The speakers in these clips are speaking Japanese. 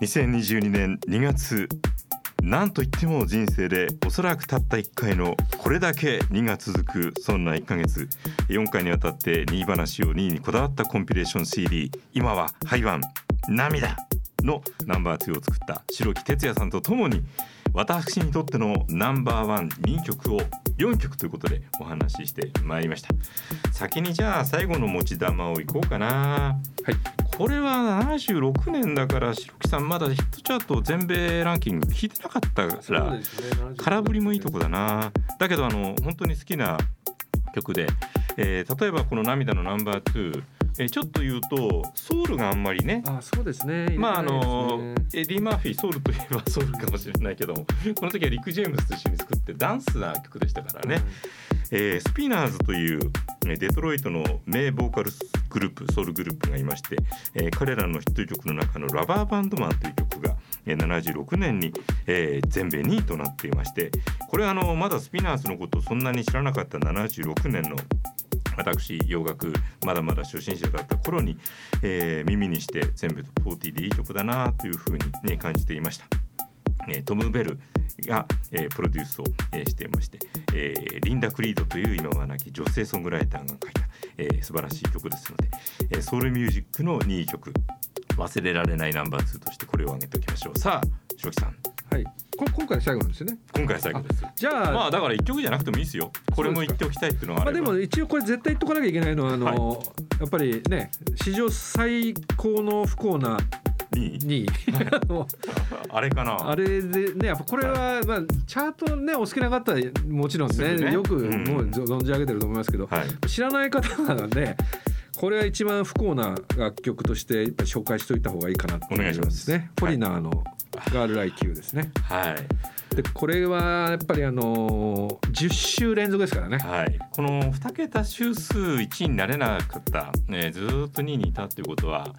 2022年2月なんといっても人生でおそらくたった1回のこれだけ2が続くそんな1ヶ月。4回にわたって2話を2位にこだわったコンピレーション CD 今は廃盤。涙。のナンバー2を作った白木哲也さんとともに私にとってのナンバーワン2曲を4曲ということでお話ししてまいりました。先にじゃあ最後の持ち玉をいこうかな。はい。これは76年だから白木さんまだヒットチャート全米ランキング弾いてなかったから空振りもいいとこだな。だけどあの本当に好きな曲で、えー例えばこの「涙のナンバー2」えーちょっと言うとソウルがあんまりねあそうですね。まああのエディ・マーフィーソウルといえばソウルかもしれないけどもこの時はリック・ジェームスと一緒に作ってダンスな曲でしたからね、えースピナーズというデトロイトの名ボーカルグループソウルグループがいまして、えー彼らのヒット曲の中の「ラバーバンドマン」という曲が、76年に、えー全米2位となっていましてこれはあのまだスピナーズのことをそんなに知らなかった76年の私洋楽まだまだ初心者だった頃に、えー耳にして全部と40でいい曲だなというふうに、ね、感じていました。えートム・ベルが、えープロデュースを、えーしていまして、えーリンダ・クリードという今は亡き女性ソングライターが書いた、えー素晴らしい曲ですので、えーソウルミュージックの2位曲忘れられないナンバー2としてこれを挙げておきましょう。さあ白木さん。はい。こ今回最後なんですよね。今回最後です。じゃあまあだから1曲じゃなくてもいいですよ。これも言っておきたいっていうのはあまあ、でも一応これ絶対言っとかなきゃいけないのはあの、やっぱりね史上最高の不幸な2位に。あれかな。あれでねやっぱこれは、まあ、チャートねお好きな方はもちろんねね。よくうん。もう存じ上げてると思いますけど、はい。知らない方なんでこれは一番不幸な楽曲としてやっぱり紹介しておいた方がいいかなと思いお願いします。ね。フォリナーの「ガール・ライ・キュー」ですね。はい。でこれはやっぱりあの10週連続ですからね。はい、この2桁週数1位になれなかった、ね、ずーっと2位にいたっていうことは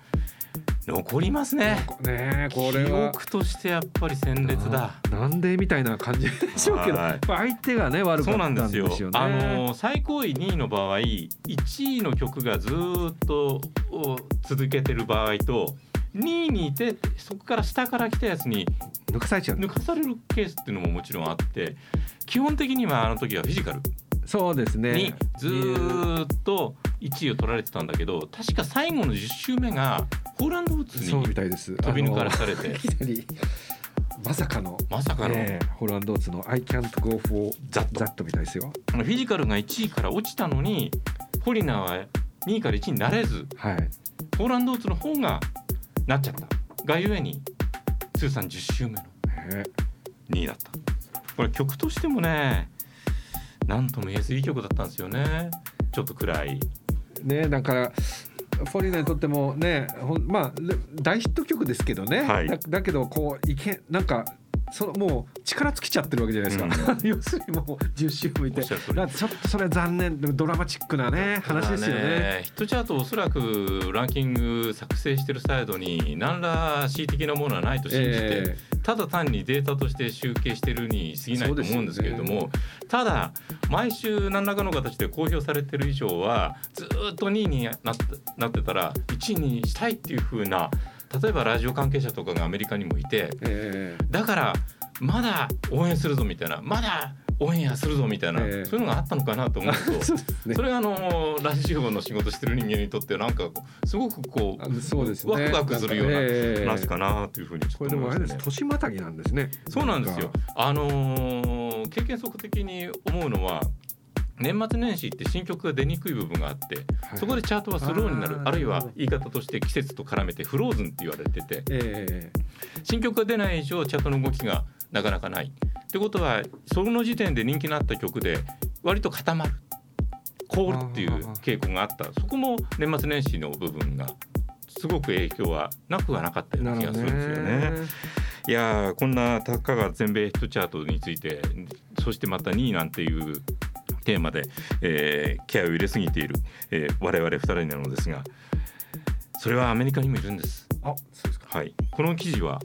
残りますね。ねこれ記は憶としてやっぱり鮮烈だ。あなんでみたいな感じでしょうけど、相手がね悪かそうったなんんですすよね。あの最高位2位の場合、1位の曲がずーっとお続けてる場合と、2位にいてそこから下から来たやつに抜かされちゃう。抜かされるケースっていうのももちろんあって、基本的にはあの時はフィジカルそうですね。にずーっと1位を取られてたんだけど確か最後の10周目がホーランドウッズそうみにたいです。飛び抜かれあされてのいきなりまさかの。まさかのねえホランドーツの I can't go for that みたいですよ。フィジカルが1位から落ちたのにホリナーは2位から1位になれずはい。ホーランドウッズの方がなっちゃったがゆえに通算10周目のね2位だったこれ曲としてもねなんとも言えずいい曲だったんですよねちょっと暗いねだからフォリナにとってもねまあレ大ヒット曲ですけどね、はい。だだけどこういけなんかそのもう力尽きちゃってるわけじゃないですか、要するにもう10周向いて。ちょっとそれは残念。ドラマチックなね話ですよね。ヒットチャートおそらくランキング作成してるサイドに何ら恣意的なものはないと信じて、えただ単にデータとして集計してるに過ぎないと思うんですけれども、ただ毎週何らかの形で公表されてる以上はずーっと2位になってなってたら1位にしたいっていう風な例えばラジオ関係者とかがアメリカにもいてええ。だからまだ応援するぞみたいなまだ応援やするぞみたいな、ええ。そういうのがあったのかなと思うと そね。それがあのラジオの仕事してる人間にとってなんかすごくこあうそうですね。ワクワクするようなええ話かなというふうにちょこっれでもあれです。と思いますね。年またぎなんですね。そうなんですよ。あのー経験則的に思うのは年末年始って新曲が出にくい部分があってそこでチャートはスローになるあるいは言い方として季節と絡めてフローズンって言われててええ。新曲が出ない以上チャートの動きがなかなかない。ってことはその時点で人気のあった曲で割と固まる。凍るっていう傾向があった。そこも年末年始の部分がすごく影響はなくはなかったような気がするんですよね。いやーこんなたかが全米ヒットチャートについてそしてまた2位なんていうテーマで、えー、ケアを入れすぎている、えー我々2人なのですがそれはアメリカにもいるんです。あそうですか。はい、この記事は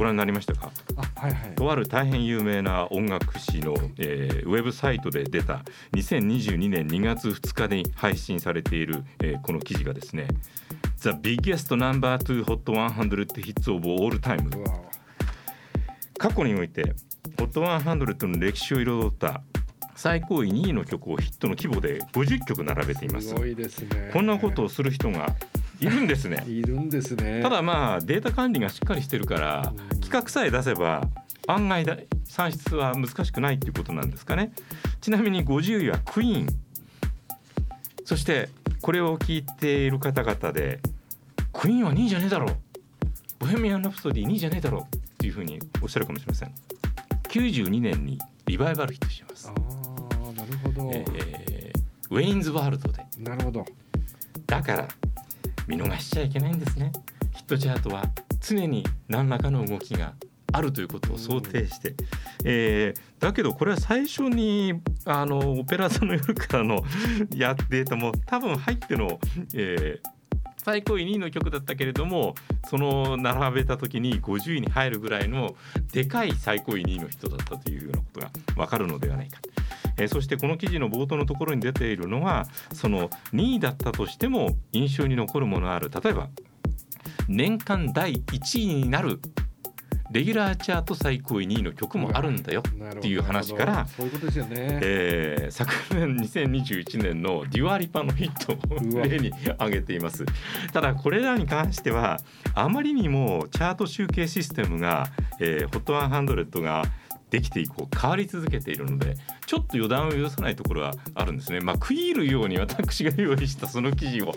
ご覧になりましたか？あはいはい。とある大変有名な音楽誌の、えーウェブサイトで出た2022年2月2日に配信されている、えーこの記事がですね The biggest number two hot 100 hits of all time 過去において HOT100 の歴史を彩った最高位2位の曲をヒットの規模で50曲並べています。こんなことをする人がいるんですね。いるんですね。ただまあデータ管理がしっかりしてるからうん。企画さえ出せば案外だ算出は難しくないっていうことなんですかね。ちなみに50位はクイーン。そしてこれを聞いている方々でクイーンは2位じゃねえだろう。ボヘミアン・ラプソディ2位じゃねえだろう。っていうふうにおっしゃるかもしれません。92年にリバイバルヒットしてます。あ、あなるほど、えーウェインズワールドで。なるほど。だから見逃しちゃいけないんですねヒットチャートは常に何らかの動きがあるということを想定して、えーだけどこれは最初にあのオペラ座の夜からの やデータも多分入っての、えー最高位2位の曲だったけれどもその並べた時に50位に入るぐらいのでかい最高位2位の人だったというようなことが分かるのではないか。えーそしてこの記事の冒頭のところに出ているのはその2位だったとしても印象に残るものある。例えば年間第1位になるレギュラーチャート最高位2位の曲もあるんだよ。っていう話からそういうことですよね、えー昨年2021年のデュアリパのヒットを例に挙げています。ただこれらに関してはあまりにもチャート集計システムが、えー、HOT100 ができて以降変わり続けているのでちょっと予断を許さないところはあるんですね。まあ食い入るように私が用意したその記事を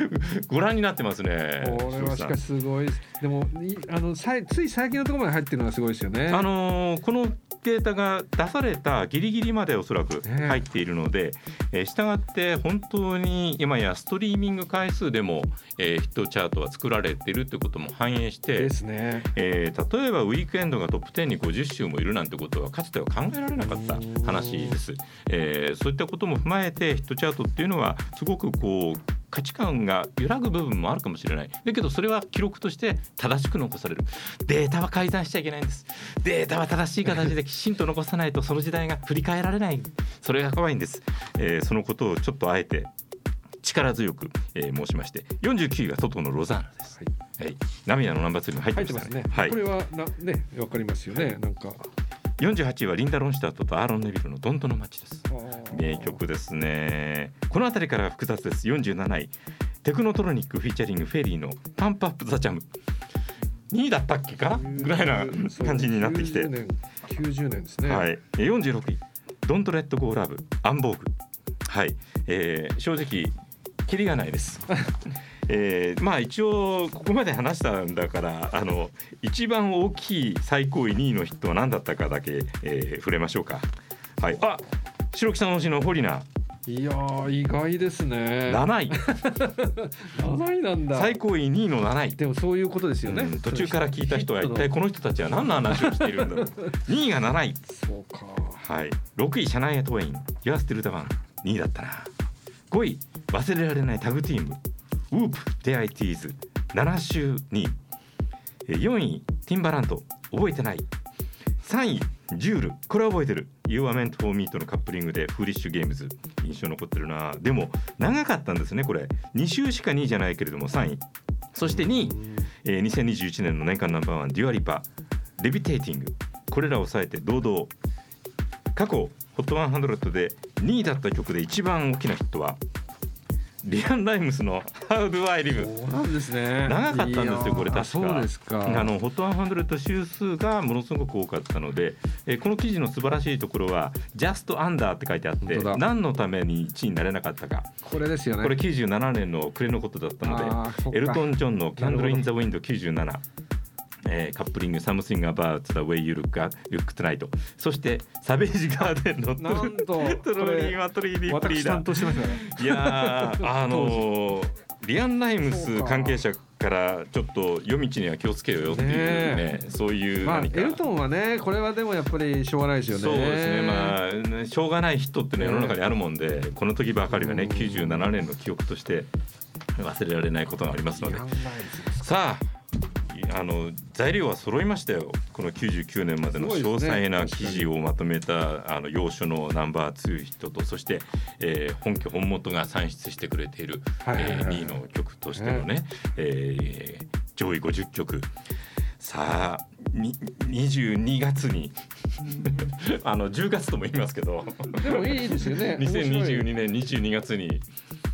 ご覧になってますね。これはしかしすごいでもいあのさいつい最近のところまで入ってるのがすごいですよね。あのーこのデータが出されたギリギリまでおそらくね入っているので、えー、したがって本当に今やストリーミング回数でも、えーヒットチャートは作られているということも反映してで、すね。えー例えばウィークエンドがトップ10に50週もいるなんてことはかつては考えられなかった話です。えーそういったことも踏まえてヒットチャートっていうのはすごくこう価値観が揺らぐ部分もあるかもしれない。だけどそれは記録として正しく残される。データは改ざんしちゃいけないんです。データは正しい形できちんと残さないとその時代が振り返られない。それが怖いんです、えーそのことをちょっとあえて力強く、えー申しまして。49位がトトのロザーナです、はい、涙のナンバー2にも入ってますね、ね。はい。これはなねわかりますよね。なんか48位はリンダ・ロンシュタットとアーロン・ネビルの「ドントの街」です。名曲ですね。この辺りから複雑です。47位。テクノトロニック featuring フェリーの「 Pump Up the Jam」2位だったっけか？ぐらいな感じになってきて、90年90年ですね。はい、えー46位「 Don't Let Go Love」アン・ヴォーグ。はい、えー正直キリがないです。えーまあ一応ここまで話したんだからあの一番大きい最高位2位のヒットは何だったかだけ、えー触れましょうか。はい、あ白木さん推しのホリナいやー意外ですね。7位。7位なんだ。最高位2位の7位。でもそういうことですよね、うん途中から聞いた人は一体この人たちは何の話をしているんだろう。2位が7位。そうか。はい、6位シャナイア・トウェイン「ユアステルダワン」2位だったな。5位忘れられないタグチーム「Whoomp There It Is」7週2位4位ティンバランド覚えてない。3位ジュエル。これは覚えてる「You were meant for me」とのカップリングで「 Foolish Games」印象残ってるな。でも長かったんですねこれ。2週しか2位じゃないけれども3位。そして2位。えー2021年の年間ナンバーワンデュアリパ。 Levitating。これらを抑えて堂々。過去 HOT100 で2位だった曲で一番大きなヒットはリアン・ライムスの「How Do I Live そうなんですね。長かったんですよこれ確か。そうです」か。あの HOT100 周数がものすごく多かったので、えーこの記事の素晴らしいところは「Just Under」って書いてあって何のために1位になれなかったか。これですよね。これ97年の暮れのことだったのでエルトン・ジョンの「キャンドル・イン・ザ・ウィンド97」えーカップリング「Something About the Way You Look, look Tonight」そして「サベージ・ガーデンのなんと トロリー・マトリー・リープリーダー」ね。いやーあのーリアン・ライムス関係者からちょっと夜道には気をつけようよっていうねねそういうまあエ何か、ルトンはねこれはでもやっぱりしょうがないですよね。そうですね。まあねしょうがない人ってね世の中にあるもんでこの時ばかりはねうん。97年の記憶として忘れられないことがありますので。さああの材料は揃いましたよ。この99年までの詳細な記事をまとめた、あの要所のナンバー2ヒットとそして、えー、本家本元が算出してくれている、はいはいはい。えー、2位の曲としてのね、えー、上位50曲。さあ22月に あの10月とも言いますけど。でもいいですよね。2022年22月に。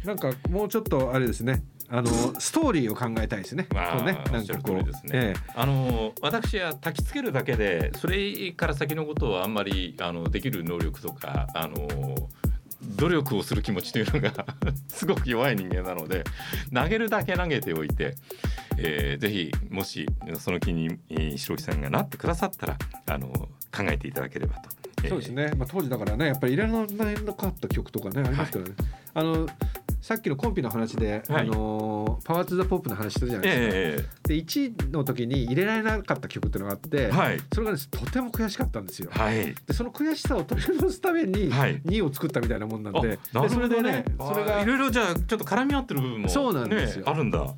なんかもうちょっとあれですねあのストーリーを考えたいですね。まあ、ね、なんかこうですね。ええ、あの私は焚きつけるだけでそれから先のことをあんまりあのできる能力とかあの努力をする気持ちというのが すごく弱い人間なので投げるだけ投げておいて、えー、ぜひもしその気に白木さんがなってくださったらあの考えていただければと。そうですね、まあ、当時だからねやっぱりいらないのかった曲とかねありますからね。はい、あのさっきのコンピの話で、はい、あのパワー・ツ・ザ・ポップの話したじゃないですか。えー、で1の時に入れられなかった曲っていうのがあって、はい、それが、ね、とても悔しかったんですよ。はい、でその悔しさを取り戻すために2を作ったみたいなもんなんで,、でそれでねそれがいろいろじゃあちょっと絡み合ってる部分も、ね、そうなんですよあるんだ。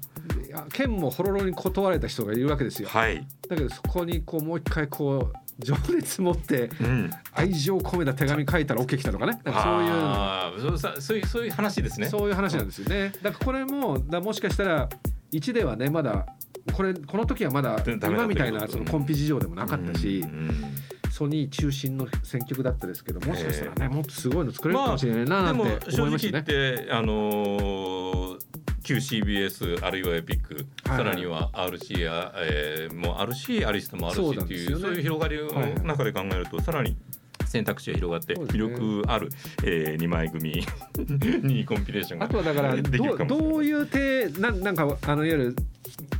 剣もほろろに断られた人がいるわけですよ。はい、だけどそこにこうもう一回こう情熱持って愛情込めた手紙書いたら OK きたとかね。なんかそういう。あそうそういうそういう話ですね。そういう話なんですよね。だからこれもだもしかしたら1ではねまだこれこの時はまだ今みたいなそのコンピ事情でもなかったし、ソニー中心の選曲だったですけどもしかしたらねもっとすごいの作れるかもしれないななんて思いましたね。まあ、正直言ってあのー旧 CBS あるいはエピック、はい、さらには RC や、えー、もう RC アリストもあるしっていうそう、ね,、いう広がりの中で考えると、さらに選択肢が広がって魅力ある、ねえー、2枚組 にコンピレーションがあとはだからどどういう手ななんかあのいわゆる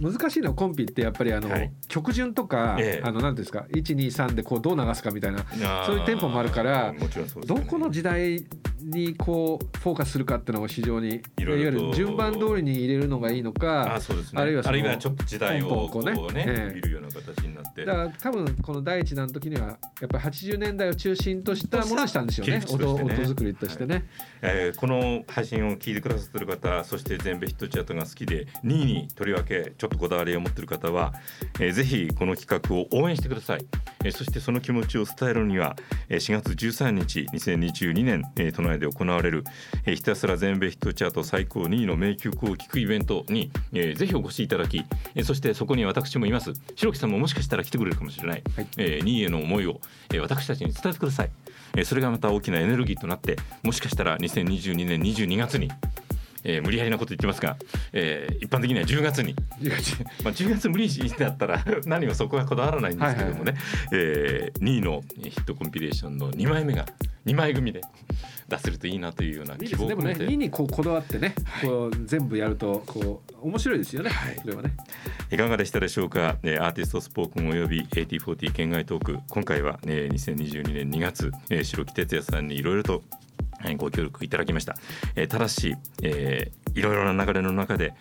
難しいのはコンピってやっぱりあの、はい、曲順とか、ええ、あの何ですか123でこうどう流すかみたいなそういうテンポもあるから、ね、どこの時代にこうフォーカスするかっていうのが非常にいわゆる順番通りに入れるのがいいのかあそうです、ね、あるいはそのちょっと時代をこうねね、え。るような形になって。だから多分この第一弾の時にはやっぱり80年代を中心としたものにしたんでしょうね。音音作りとしてね、はい、えー、この配信を聞いてくださってる方そして全米ヒットチャートが好きで2位にとりわけちょっとこだわりを持ってる方は、えー、ぜひこの企画を応援してください、えー、そしてその気持ちを伝えるには4月13日2022年、えー、都内で行われる、えー、ひたすら全米ヒットチャート最高2位の名曲を聴くイベントに、えー、ぜひお越しいただき、えー、そしてそこに私もいます。白木さんももしかしたら来てくれるかもしれない、はい、えー、2位への思いを、えー、私たちに伝えてください、えー、それがまた大きなエネルギーとなってもしかしたら2022年22月にえー、無理やりなこと言ってますが、えー、一般的には10月に。まあ10月無理だったら 何もそこはこだわらないんですけどもね、はいはい、えー、2位のヒットコンピレーションの2枚目が2枚組で出せるといいなというような希望でもね2にこうこだわってね、はい、こう全部やるとこう面白いですよね、はい、それはね。いかがでしたでしょうか、ね、アーティストスポークンおよび AT40 県外トーク。今回は、ね、2022年2月、えー、白木哲也さんにいろいろとご協力いただきました、えー、ただし、えー、いろいろな流れの中で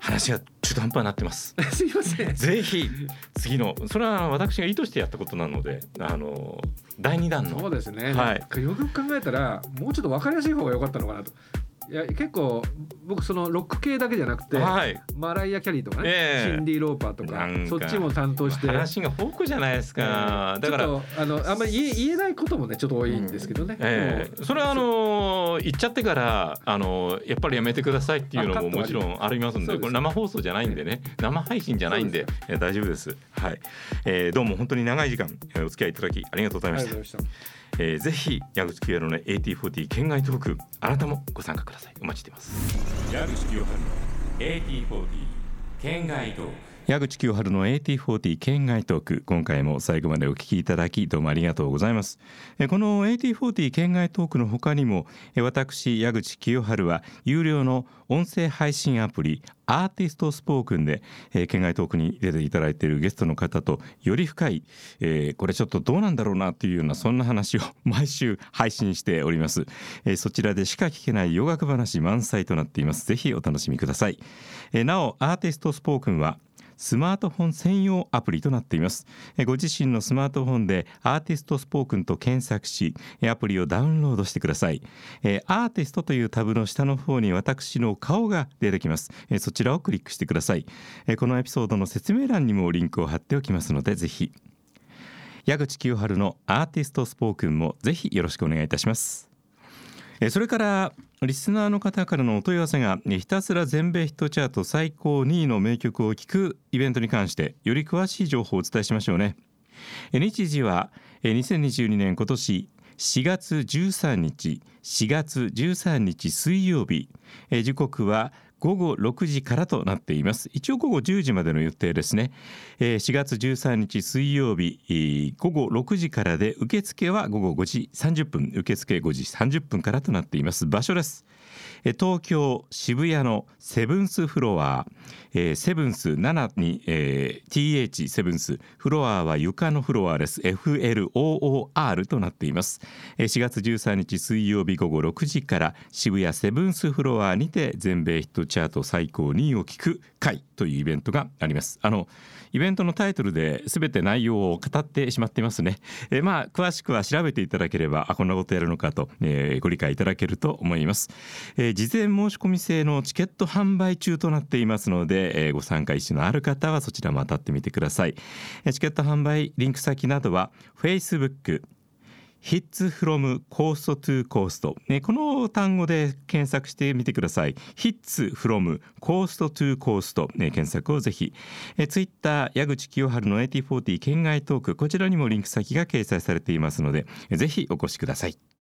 話が中途半端になってます。すいません。ぜひ次のそれは私が意図してやったことなのであの第2弾の。そうですね、はい、よく考えたらもうちょっと分かりやすい方が良かったのかなといや結構僕そのロック系だけじゃなくて、はい、マライア・キャリーとかね、えー、シンディ・ローパーとかそっちも担当して。話がフォークじゃないですか、えー、だからあのあんまり言え言えないこともねちょっと多いんですけどね、うんえ。ー、それはあの言っちゃってからあのやっぱりやめてくださいっていうのももちろんありますんでこれ生放送じゃないんでね。生配信じゃないんで。で大丈夫です。はい、えー、どうも本当に長い時間お付き合いいただきありがとうございましたえー、ぜひ矢口清原の AT40 県外トークあなたもご参加ください。お待ちしています。矢口清原の AT40 県外トーク。矢口清春の AT40 県外トーク今回も最後までお聞きいただきどうもありがとうございます。この AT40 県外トークの他にも私矢口清春は有料の音声配信アプリアーティストスポークンで、県外トークに出ていただいているゲストの方とより深い、えー、これちょっとどうなんだろうなというようなそんな話を 毎週配信しております、えー、そちらでしか聞けない洋楽話満載となっています。ぜひお楽しみください、え、なおアーティストスポークンはスマートフォン専用アプリとなっています。ご自身のスマートフォンでアーティストスポークンと検索しアプリをダウンロードしてください。アーティストというタブの下の方に私の顔が出てきます。そちらをクリックしてください。このエピソードの説明欄にもリンクを貼っておきますのでぜひ。矢口清春のアーティストスポークンもぜひよろしくお願いいたします。それからリスナーの方からのお問い合わせがひたすら全米ヒットチャート最高2位の名曲を聴くイベントに関してより詳しい情報をお伝えしましょうね。日時は2022年今年4月13日4月13日水曜日。時刻は午後6時からとなっています。一応午後10時までの予定ですね、4月13日水曜日、午後6時からで受付は午後5時30分。受付5時30分からとなっています。場所です。東京渋谷のセブンスフロア、えー、セブンス7に、えー、TH セブンスフロアは床のフロアです。FLOOR となっています。4月13日水曜日午後6時から渋谷セブンスフロアにて全米ヒットチャート最高2位を聞く会というイベントがあります。あのイベントのタイトルで全て内容を語ってしまっていますね、えー、まあ詳しくは調べていただければあこんなことやるのかと、えー、ご理解いただけると思います、え、え事前申し込み制のチケット販売中となっていますので、えー、ご参加意思のある方はそちらも当たってみてください、えー、チケット販売リンク先などは Facebook Hits from Coast to Coast、ね、この単語で検索してみてください。Hits from Coast to Coast、ね、検索をぜひ。え Twitter 矢口清春の8040県外トーク。こちらにもリンク先が掲載されていますのでぜひお越しください。